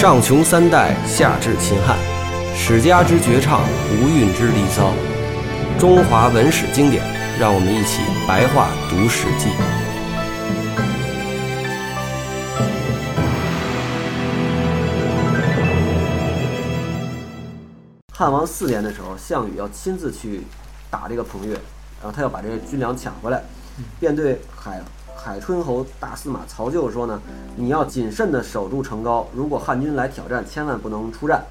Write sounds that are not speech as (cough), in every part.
上穷三代，下至秦汉，史家之绝唱，无韵之离骚，中华文史经典，让我们一起白话读《史记》。汉王四年的时候，项羽要亲自去打这个彭越，然后他要把这个军粮抢回来，便对海海春侯大司马曹咎说呢：“你要谨慎地守住城高，如果汉军来挑战，千万不能出战。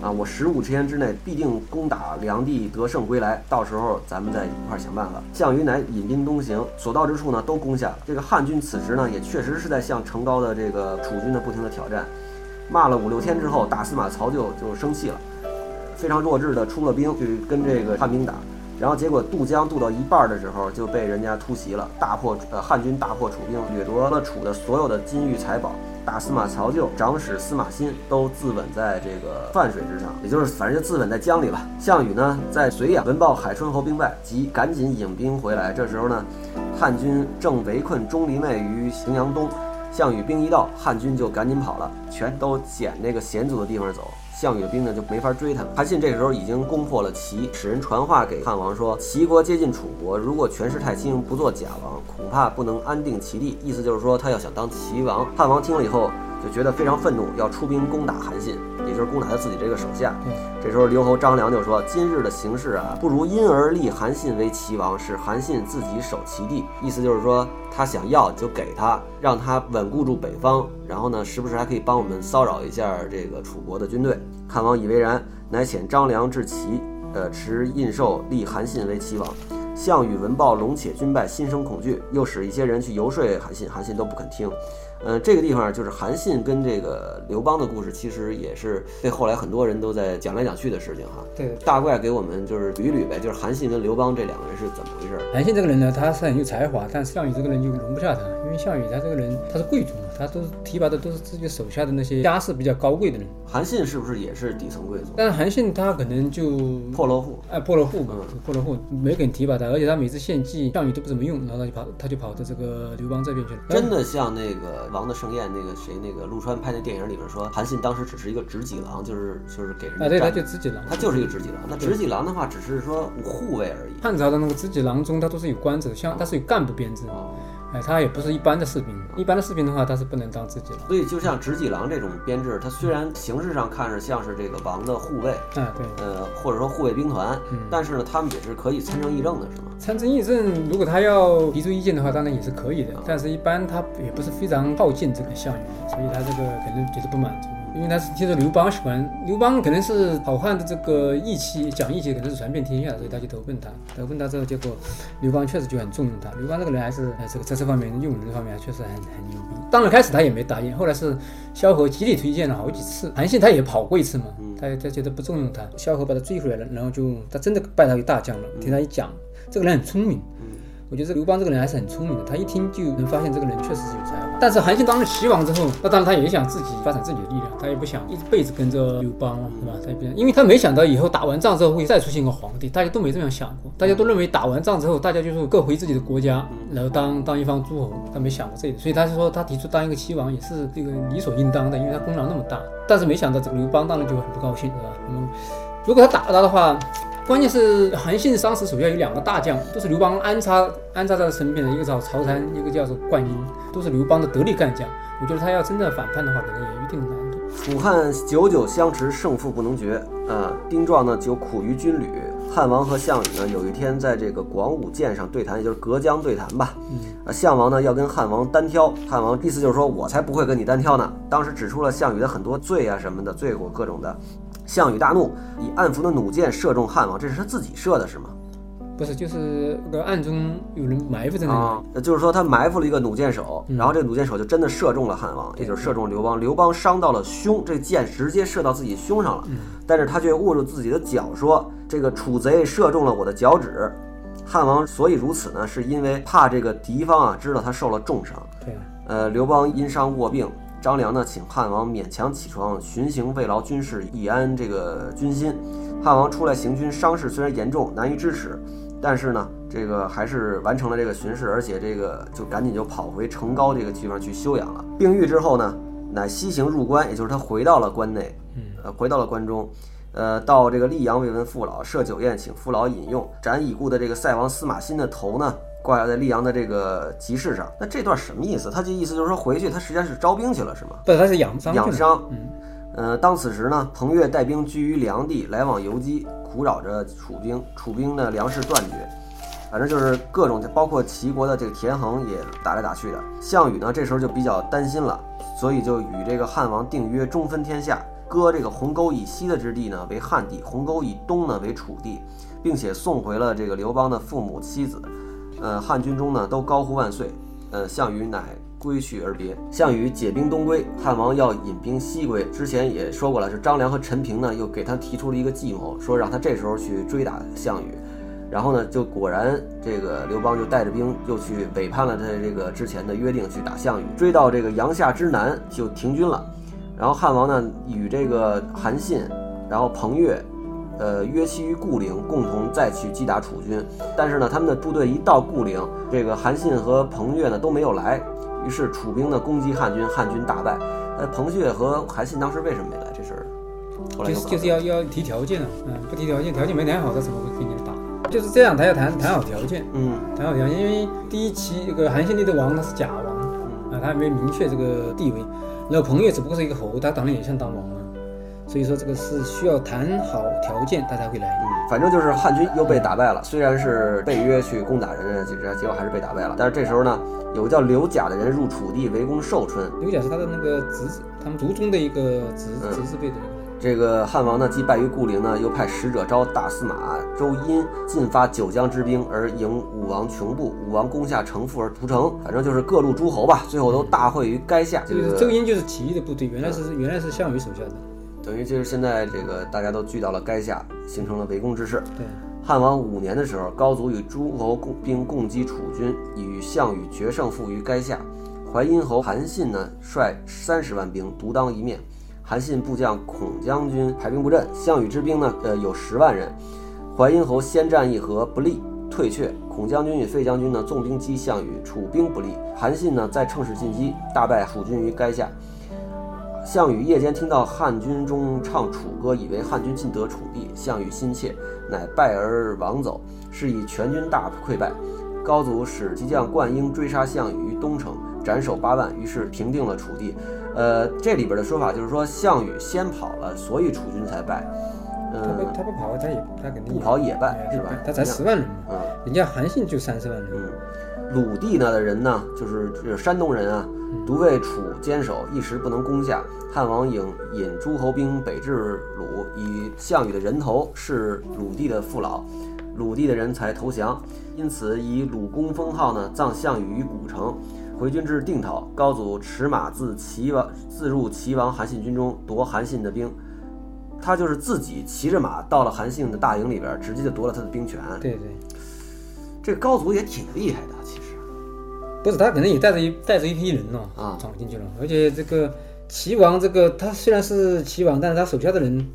啊，我十五天之内必定攻打梁地，得胜归来。到时候咱们再一块想办法。”项羽乃引兵东行，所到之处呢都攻下了。这个汉军此时呢也确实是在向城高的这个楚军呢不停的挑战。骂了五六天之后，大司马曹咎就生气了，非常弱智的出了兵去跟这个汉兵打。然后结果渡江渡到一半的时候就被人家突袭了，大破呃汉军大破楚兵，掠夺了楚的所有的金玉财宝。大司马曹咎、长史司马欣都自刎在这个泛水之上，也就是反正就自刎在江里了。项羽呢在睢阳闻报海春侯兵败，即赶紧引兵回来。这时候呢，汉军正围困钟离昧于荥阳东，项羽兵一到，汉军就赶紧跑了，全都捡那个险阻的地方走。项羽的兵呢就没法追他。韩信这个时候已经攻破了齐，使人传话给汉王说：齐国接近楚国，如果权势太轻，不做假王，恐怕不能安定齐地。意思就是说他要想当齐王。汉王听了以后就觉得非常愤怒，要出兵攻打韩信，也就是攻打他自己这个手下。这时候刘侯张良就说：今日的形势啊，不如因而立韩信为齐王，使韩信自己守齐地。意思就是说他想要就给他，让他稳固住北方，然后呢，时不时还可以帮我们骚扰一下这个楚国的军队。汉王以为然，乃遣张良至齐，呃，持印绶立韩信为齐王。项羽闻报龙且军败，心生恐惧，又使一些人去游说韩信，韩信都不肯听。嗯，这个地方就是韩信跟这个刘邦的故事，其实也是被后来很多人都在讲来讲去的事情哈。对，大怪给我们就是捋捋呗，就是韩信跟刘邦这两个人是怎么回事？韩信这个人呢，他是很有才华，但项羽这个人就容不下他，因为项羽他这个人他是贵族嘛，他都是提拔的都是自己手下的那些家世比较高贵的人。韩信是不是也是底层贵族？但是韩信他可能就破落户，哎，破落户嘛，破落户，没给人提拔他，而且他每次献计项羽都不怎么用，然后他就跑，他就跑到这个刘邦这边去了。真的像那个《王的盛宴》那个。谁那个陆川拍那电影里面说，韩信当时只是一个执戟郎，就是就是给人啊，对，他就执戟郎，他就是一个执戟郎。那执戟郎的话，只是说护卫而已。汉朝的那个执戟郎中，他都是有官职的，像他是有干部编制。哎，他也不是一般的士兵，一般的士兵的话，他是不能当自己的。所以，就像执戟郎这种编制，他虽然形式上看着像是这个王的护卫，嗯，对，呃，或者说护卫兵团，但是呢，他们也是可以参政议政的，是吗？参政议政，如果他要提出意见的话，当然也是可以的。但是，一般他也不是非常靠近这个项羽，所以他这个肯定觉得不满足。因为他是听说刘邦喜欢刘邦，可能是好汉的这个义气，讲义气可能是传遍天下，所以他就投奔他。投奔他之后，结果刘邦确实就很重用他。刘邦这个人还是这个在这方面用人方面确实很很牛逼。当然开始他也没答应，后来是萧何极力推荐了好几次。韩信他也跑过一次嘛，他他觉得不重用他，萧何把他追回来了，然后就他真的拜他为大将了。听他一讲，这个人很聪明。我觉得刘邦这个人还是很聪明的，他一听就能发现这个人确实是有才华。但是韩信当了齐王之后，那当然他也想自己发展自己的力量，他也不想一辈子跟着刘邦了，是吧？他也因为他没想到以后打完仗之后会再出现个皇帝，大家都没这样想过，大家都认为打完仗之后大家就是各回自己的国家，然后当当一方诸侯，他没想过这个，所以他就说他提出当一个齐王也是这个理所应当的，因为他功劳那么大。但是没想到这个刘邦当然就很不高兴，是吧？那么如果他打了他的话。(laughs) 关键是韩信当时手下有两个大将，都是刘邦安插安插在他身边的，一个叫曹参，一个叫做灌婴，都是刘邦的得力干将。我觉得他要真的反叛的话，可能也有一定难度。楚汉久久相持，胜负不能决。呃，丁壮呢就苦于军旅。汉王和项羽呢有一天在这个广武舰上对谈，也就是隔江对谈吧。嗯。项王呢要跟汉王单挑，汉王意思就是说我才不会跟你单挑呢。当时指出了项羽的很多罪啊什么的罪过各种的。项羽大怒，以暗伏的弩箭射中汉王，这是他自己射的，是吗？不是，就是个暗中有人埋伏在那里。那就是说他埋伏了一个弩箭手，然后这个弩箭手就真的射中了汉王，也就是射中刘邦。刘邦伤到了胸，这箭直接射到自己胸上了，但是他却握住自己的脚，说这个楚贼射中了我的脚趾。汉王所以如此呢，是因为怕这个敌方啊知道他受了重伤。对，呃，刘邦因伤卧病。张良呢，请汉王勉强起床巡行，慰劳军士，以安这个军心。汉王出来行军，伤势虽然严重，难于支持，但是呢，这个还是完成了这个巡视，而且这个就赶紧就跑回城高这个地方去休养了。病愈之后呢，乃西行入关，也就是他回到了关内，嗯，呃，回到了关中。呃，到这个溧阳慰问父老，设酒宴请父老饮用。斩已故的这个塞王司马欣的头呢，挂在溧阳的这个集市上。那这段什么意思？他这意思就是说回去他实际上是招兵去了，是吗？对，他是养伤。养伤。嗯，呃，当此时呢，彭越带兵居于梁地，来往游击，苦扰着楚兵。楚兵呢，粮食断绝，反正就是各种，包括齐国的这个田横也打来打去的。项羽呢，这时候就比较担心了，所以就与这个汉王定约，中分天下。割这个鸿沟以西的之地呢为汉地，鸿沟以东呢为楚地，并且送回了这个刘邦的父母妻子。呃，汉军中呢都高呼万岁。呃，项羽乃归去而别。项羽解兵东归，汉王要引兵西归。之前也说过了，是张良和陈平呢又给他提出了一个计谋，说让他这时候去追打项羽。然后呢，就果然这个刘邦就带着兵又去违叛了他这个之前的约定，去打项羽。追到这个阳夏之南就停军了。然后汉王呢，与这个韩信，然后彭越，呃，约期于固陵，共同再去击打楚军。但是呢，他们的部队一到固陵，这个韩信和彭越呢都没有来。于是楚兵呢攻击汉军，汉军大败。呃，彭越和韩信当时为什么没来？这事儿后来就是就是要要提条件啊，嗯，不提条件，条件没谈好，他怎么会跟你打？就是这样，他要谈谈好条件，嗯，谈好条件，因为第一期这个韩信立的王他是假王，啊，他还没明确这个地位。然后彭越只不过是一个侯，他当然也想当王了，所以说这个是需要谈好条件，他才会来。嗯，反正就是汉军又被打败了，虽然是被约去攻打人，家结果还是被打败了。但是这时候呢，有个叫刘甲的人入楚地围攻寿春。刘甲是他的那个侄子，他们族中的一个侄侄子辈的人。这个汉王呢，既败于固陵呢，又派使者招大司马周殷进发九江之兵，而迎武王穷部。武王攻下城父而屠城。反正就是各路诸侯吧，最后都大会于垓下。这个周殷就是起义的部队，原来是原来是项羽手下的。等于就是现在这个大家都聚到了垓下，形成了围攻之势。对，汉王五年的时候，高祖与诸侯共兵共击楚军，与项羽决胜负于垓下。淮阴侯韩信呢，率三十万兵独当一面。韩信部将孔将军排兵布阵，项羽之兵呢，呃，有十万人。淮阴侯先战一合不利，退却。孔将军与费将军呢，纵兵击项羽，楚兵不利。韩信呢，再乘势进击，大败楚军于垓下。项羽夜间听到汉军中唱楚歌，以为汉军尽得楚地，项羽心切，乃败而亡走，是以全军大溃败。高祖使骑将灌婴追杀项羽于东城，斩首八万，于是平定了楚地。呃，这里边的说法就是说，项羽先跑了，所以楚军才败。他不他不跑，他也他肯定不跑也败，是吧？他才十万人，嗯，人家韩信就三十万人。嗯，鲁地呢的人呢，就是就是山东人啊，独为楚坚守，一时不能攻下。汉王引引诸侯兵北至鲁，以项羽的人头是鲁地的父老，鲁地的人才投降。因此以鲁公封号呢，葬项羽于古城。回军至定陶，高祖持马自齐王自入齐王韩信军中夺韩信的兵，他就是自己骑着马到了韩信的大营里边，直接就夺了他的兵权。对对，这高祖也挺厉害的，其实不是他可能也带着一带着一批人呢啊闯进去了，而且这个齐王这个他虽然是齐王，但是他手下的人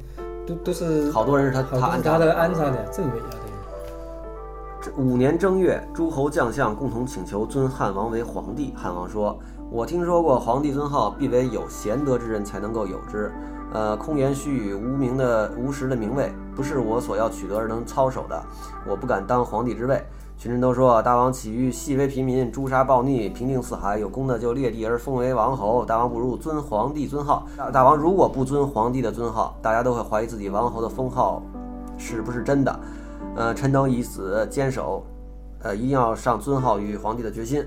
都都是好多人是他他安插他的安插的政委啊，对。这五年正月，诸侯将相共同请求尊汉王为皇帝。汉王说：“我听说过，皇帝尊号必为有贤德之人才能够有之。呃，空言虚语、无名的无实的名位，不是我所要取得而能操守的。我不敢当皇帝之位。”群臣都说：“大王起于细微平民，诛杀暴逆，平定四海，有功的就列地而封为王侯。大王不如尊皇帝尊号。大大王如果不尊皇帝的尊号，大家都会怀疑自己王侯的封号是不是真的。”呃，臣等以死坚守，呃，一定要上尊号与皇帝的决心。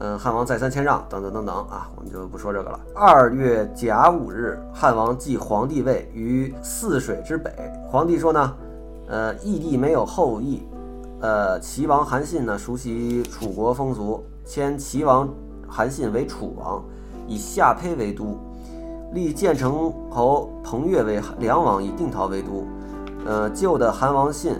嗯，汉王再三谦让，等等等等啊，我们就不说这个了。二月甲午日，汉王继皇帝位于泗水之北。皇帝说呢，呃，义帝没有后裔，呃，齐王韩信呢熟悉楚国风俗，迁齐王韩信为楚王，以下邳为都，立建成侯彭越为梁王，以定陶为都。呃，旧的韩王信。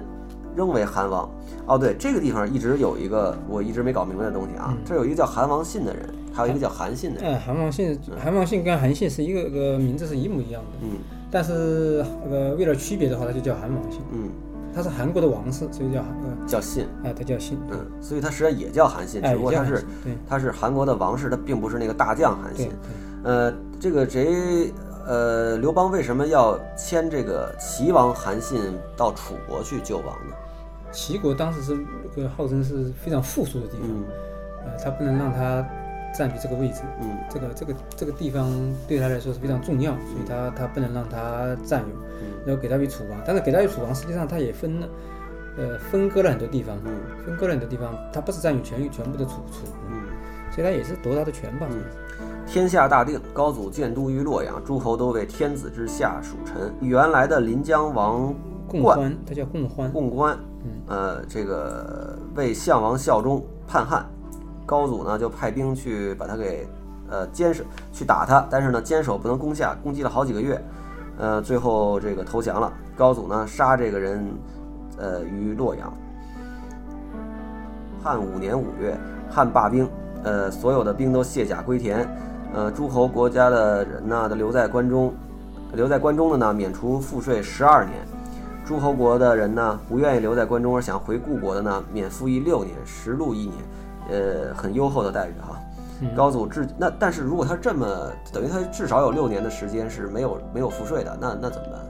仍为韩王哦，对，这个地方一直有一个我一直没搞明白的东西啊，这有一个叫韩王信的人，还有一个叫韩信的人。哎，韩王信，韩王信跟韩信是一个个名字是一模一样的，嗯但是呃为了区别的话，他就叫韩王信，嗯，他是韩国的王室，所以叫呃叫信，哎他叫信，嗯，所以他实际上也叫韩信，哎只不过他是他是韩国的王室，他并不是那个大将韩对信。呃，这个谁，呃，刘邦为什么要迁这个齐王韩信到楚国去救亡呢？齐国当时是这个号称是非常富庶的地方，嗯。呃，他不能让他占据这个位置，嗯这个这个这个地方对他来说是非常重要，所以他他不能让他占有，嗯然后给他一楚王。但是给他一楚王，实际上他也分了，呃，分割了很多地方，嗯分割了很多地方，他不是占有全全部的楚楚，嗯。所以他也是夺他的权吧。天下大定，高祖建都于洛阳，诸侯都为天子之下属臣。原来的临江王共冠欢，他叫共欢，共观，呃，这个为项王效忠叛汉，高祖呢就派兵去把他给呃坚守，去打他，但是呢坚守不能攻下，攻击了好几个月，呃，最后这个投降了。高祖呢杀这个人，呃于洛阳。汉五年五月，汉罢兵，呃，所有的兵都卸甲归田，呃，诸侯国家的人呢都留在关中，留在关中的呢免除赋税十二年。诸侯国的人呢，不愿意留在关中而想回故国的呢，免服役六年，实禄一年，呃，很优厚的待遇哈。高祖至那，但是如果他这么等于他至少有六年的时间是没有没有赋税的，那那怎么办？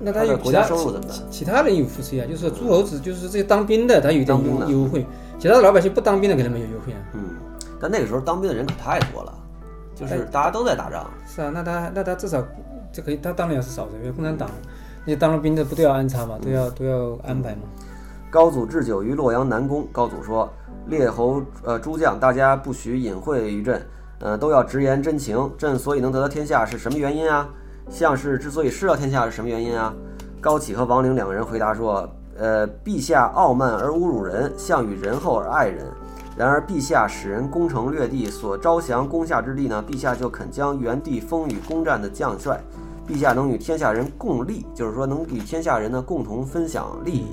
那他有国家有其他收入怎么办其其他人有赋税啊，就是诸侯子就是这些当兵的，他有点当兵的优优惠，其他的老百姓不当兵的可能没有优惠啊。嗯，但那个时候当兵的人可太多了，就是大家都在打仗。是啊，那他那他至少这可以，他当然是少数，因为共产党那些当了兵的不都要安插嘛，都要都要安排嘛。高祖置酒于洛阳南宫。高祖说：“列侯呃诸将，大家不许隐晦于朕，呃都要直言真情。朕所以能得到天下是什么原因啊？项氏之所以失掉天下是什么原因啊？”高启和王陵两个人回答说：“呃，陛下傲慢而侮辱人，项羽仁厚而爱人。然而陛下使人攻城略地，所招降攻下之地呢，陛下就肯将原地封与攻占的将帅。陛下能与天下人共利，就是说能与天下人呢共同分享利益。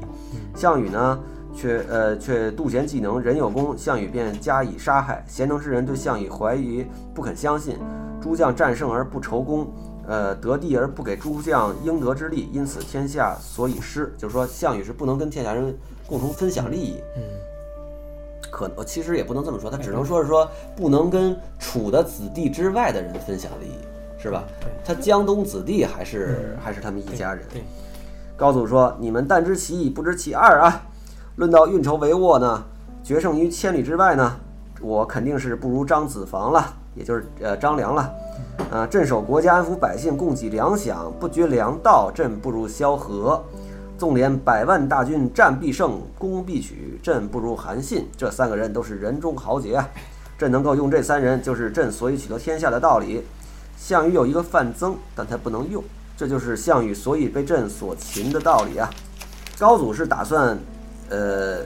项羽呢，却呃却妒贤嫉能，人有功，项羽便加以杀害。贤能之人对项羽怀疑，不肯相信。诸将战胜而不酬功，呃得地而不给诸将应得之利，因此天下所以失。就是说，项羽是不能跟天下人共同分享利益。嗯，可呃其实也不能这么说，他只能说是说不能跟楚的子弟之外的人分享利益，是吧？他江东子弟还是、还是他们一家人。高祖说：“你们但知其一，不知其二啊！论到运筹帷幄呢，决胜于千里之外呢，我肯定是不如张子房了，也就是呃张良了。啊，镇守国家，安抚百姓，供给粮饷，不绝粮道，朕不如萧何。纵连百万大军，战必胜，攻必取，朕不如韩信。这三个人都是人中豪杰啊！朕能够用这三人，就是朕所以取得天下的道理。项羽有一个范增，但他不能用，这就是项羽所以被朕所擒的道理啊。高祖是打算，呃，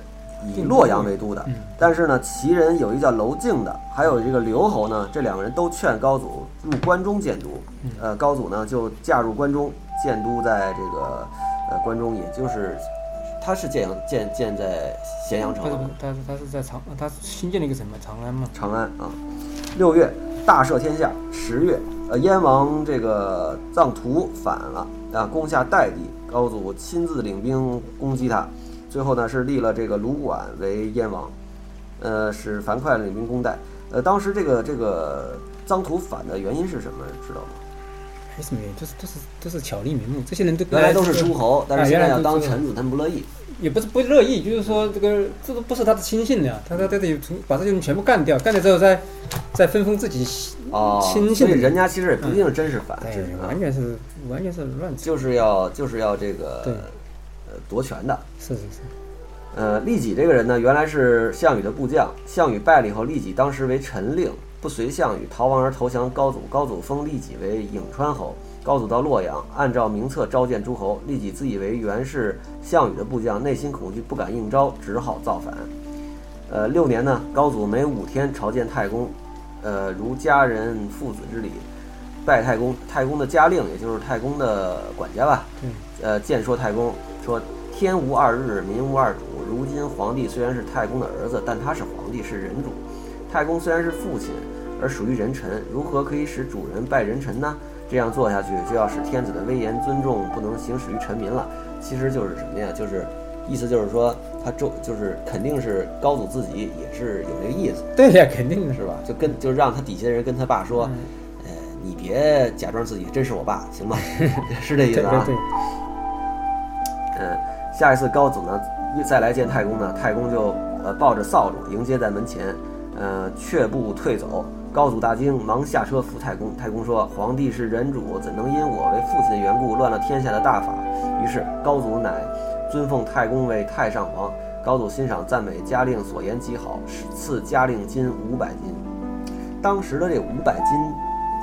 以洛阳为都的，但是呢，齐人有一个叫娄敬的，还有这个刘侯呢，这两个人都劝高祖入关中建都。呃，高祖呢就嫁入关中，建都在这个呃关中，也就是他是建阳建建在咸阳城他是。他是他是在长，他新建了一个什么长安嘛？长安啊。六月，大赦天下。十月，呃，燕王这个臧荼反了啊，攻下代地，高祖亲自领兵攻击他。最后呢，是立了这个卢绾为燕王，呃，使樊哙领兵攻代。呃，当时这个这个臧荼反的原因是什么？知道吗？没什么原因，就是就是就是巧立名目，这些人都原来都是诸侯，但是啊现在要当臣子，他们不乐意。也不是不乐意，就是说这个这都不是他的亲信的，他他他得从把这些人全部干掉，干掉之后再再分封自己哦，亲信人家其实也不一定是真是反，对是啊完全是完全是乱扯，就是要就是要这个对呃夺权的。是是是，呃，利己这个人呢，原来是项羽的部将。项羽败了以后，利己当时为陈令，不随项羽，逃亡而投降高祖。高祖封利己为颍川侯。高祖到洛阳，按照名册召见诸侯。利己自以为原是项羽的部将，内心恐惧，不敢应招，只好造反。呃，六年呢，高祖每五天朝见太公，呃，如家人父子之礼，拜太公。太公的家令，也就是太公的管家吧，对，呃，见说太公说：“天无二日，民无二主。如今皇帝虽然是太公的儿子，但他是皇帝，是人主。太公虽然是父亲，而属于人臣，如何可以使主人拜人臣呢？这样做下去，就要使天子的威严尊重不能行使于臣民了。其实就是什么呀？就是意思就是说，他周就是肯定是高祖自己也是有这个意思，(laughs) 对呀，肯定是吧？就跟就让他底下的人跟他爸说，嗯呃，你别假装自己真是我爸，行吗？(laughs) 是这意思啊。对对对，嗯，下一次高祖呢再来见太公呢，太公就呃抱着扫帚迎接在门前，呃却步退走。高祖大惊，忙下车扶太公。太公说：“皇帝是人主，怎能因我为父亲的缘故乱了天下的大法？”于是高祖乃尊奉太公为太上皇。高祖欣赏赞美嘉令所言极好，赐嘉令金五百斤。当时的这五百斤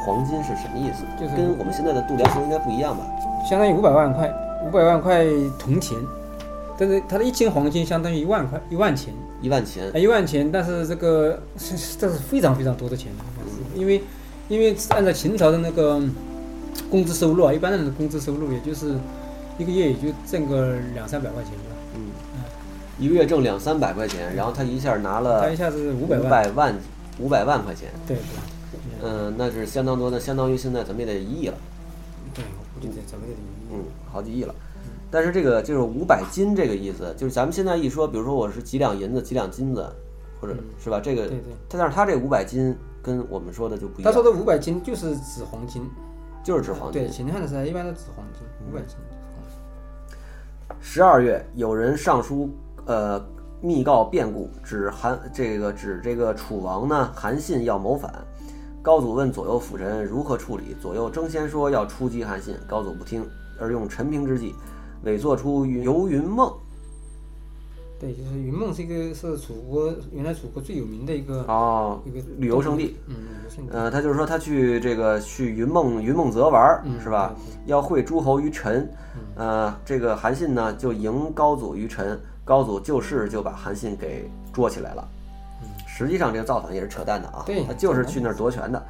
黄金是什么意思？就是跟我们现在的度量衡应该不一样吧？相当于五百万块，五百万块铜钱，但是它的一斤黄金相当于一万块，一万钱，一万钱。啊，一万钱，但是这个 (laughs) 这是非常非常多的钱，因为因为按照秦朝的那个工资收入啊，一般人的工资收入也就是一个月也就挣个两三百块钱吧，嗯，一个月挣两三百块钱，然后他一下拿了他一下子五五百万，五百万五百万块钱，对对嗯，那是相当多的，相当于现在咱们也得一亿了，对，我估计咱们这里嗯，好几亿了。但是这个就是五百斤这个意思，就是咱们现在一说，比如说我是几两银子，几两金子，或者是吧？这个对对，他但是他这五百斤跟我们说的就不一样，他说的五百斤就是指黄金，就是指黄金对，。秦汉的时代一般都指黄金，五百斤。十二月，有人上书，呃，密告变故，指韩这个指这个楚王呢，韩信要谋反。高祖问左右辅臣如何处理，左右争先说要出击韩信，高祖不听，而用陈平之计，伪作出云游云梦对，就是云梦是一个是楚国原来楚国最有名的一个哦一个旅游胜地。嗯。呃，他就是说他去这个去云梦云梦泽玩儿、嗯是吧？要会诸侯于陈，呃，这个韩信呢就迎高祖于陈，高祖就势就把韩信给捉起来了。实际上这个造反也是扯淡的啊，对他就是去那儿夺权的。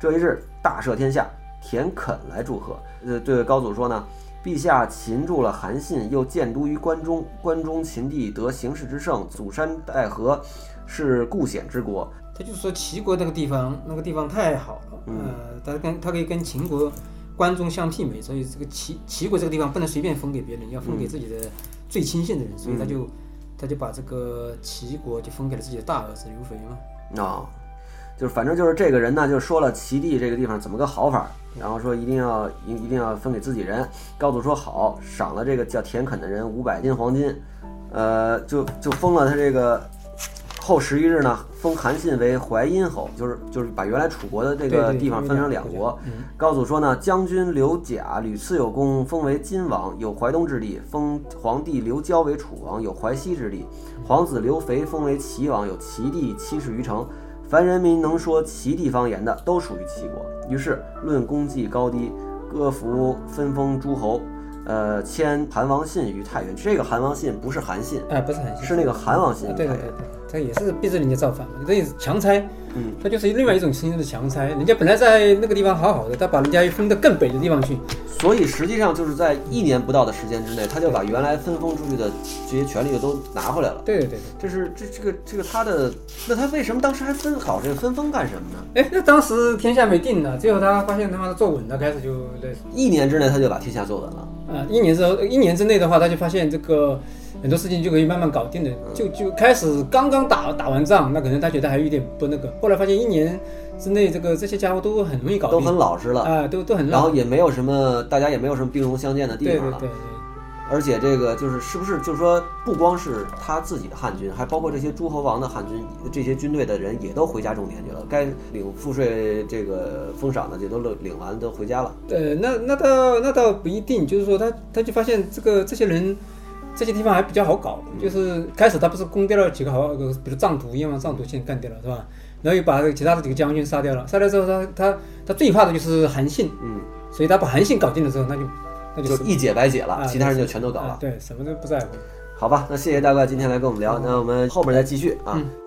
这一日大赦天下，田肯来祝贺，呃，对高祖说呢。陛下擒住了韩信，又建都于关中。关中秦地得形势之胜，祖山带河，是固险之国。他就是说齐国那个地方，那个地方太好了，呃，他跟他可以跟秦国关中相媲美，所以这个齐齐国这个地方不能随便分给别人，要分给自己的最亲信的人，所以他就他就把这个齐国就分给了自己的大儿子刘肥嘛。啊、就是反正就是这个人呢，就说了齐地这个地方怎么个好法，然后说一定要一一定要分给自己人。高祖说好，赏了这个叫田肯的人五百斤黄金，呃，就就封了他这个。后十一日呢，封韩信为淮阴侯，就是就是把原来楚国的这个地方分成两国。高祖说呢，将军刘贾屡次有功，封为晋王，有淮东之地；封皇帝刘交为楚王，有淮西之地；皇子刘肥封为齐王，有齐地七十余城。凡人民能说齐地方言的，都属于齐国。于是论功绩高低，各服分封诸侯。呃，迁韩王信于太原。这个韩王信不是韩信，哎，不是韩信，是那个韩王信于太原。啊对对对对，这也是逼着人家造反嘛，这也是强拆，嗯，他就是另外一种形式的强拆。人家本来在那个地方好好的，他把人家又分到更北的地方去，所以实际上就是在一年不到的时间之内，他就把原来分封出去的这些权利都拿回来了。对对对对。这是这这个这个他的，那他为什么当时还分好这个分封干什么呢？哎，那当时天下没定呢，最后他发现他妈的坐稳了，开始就类似一年之内他就把天下坐稳了。啊，一年之后，一年之内的话，他就发现这个很多事情就可以慢慢搞定的，就就开始刚刚打打完仗，那可能他觉得还有一点不那个，后来发现一年之内，这个这些家伙都很容易搞都，很老实了，啊，都都很老，然后也没有什么，大家也没有什么兵戎相见的地方了。对对对对，而且这个就是是不是就是说，不光是他自己的汉军，还包括这些诸侯王的汉军，这些军队的人也都回家种田去了，该领赋税这个封赏的也都领领完，都回家了。呃，那那倒那倒不一定，就是说他他就发现这个这些人。这些地方还比较好搞，就是开始他不是攻掉了几个好，呃比如藏独，燕王藏独先干掉了，是吧？然后又把其他的几个将军杀掉了，杀掉之后他他他最怕的就是韩信，嗯，所以他把韩信搞定了之后，那就那就就一解百解了，啊其他人就全都搞了。啊对，什么都不在乎。好吧，那谢谢大怪今天来跟我们聊，那我们后面再继续啊。嗯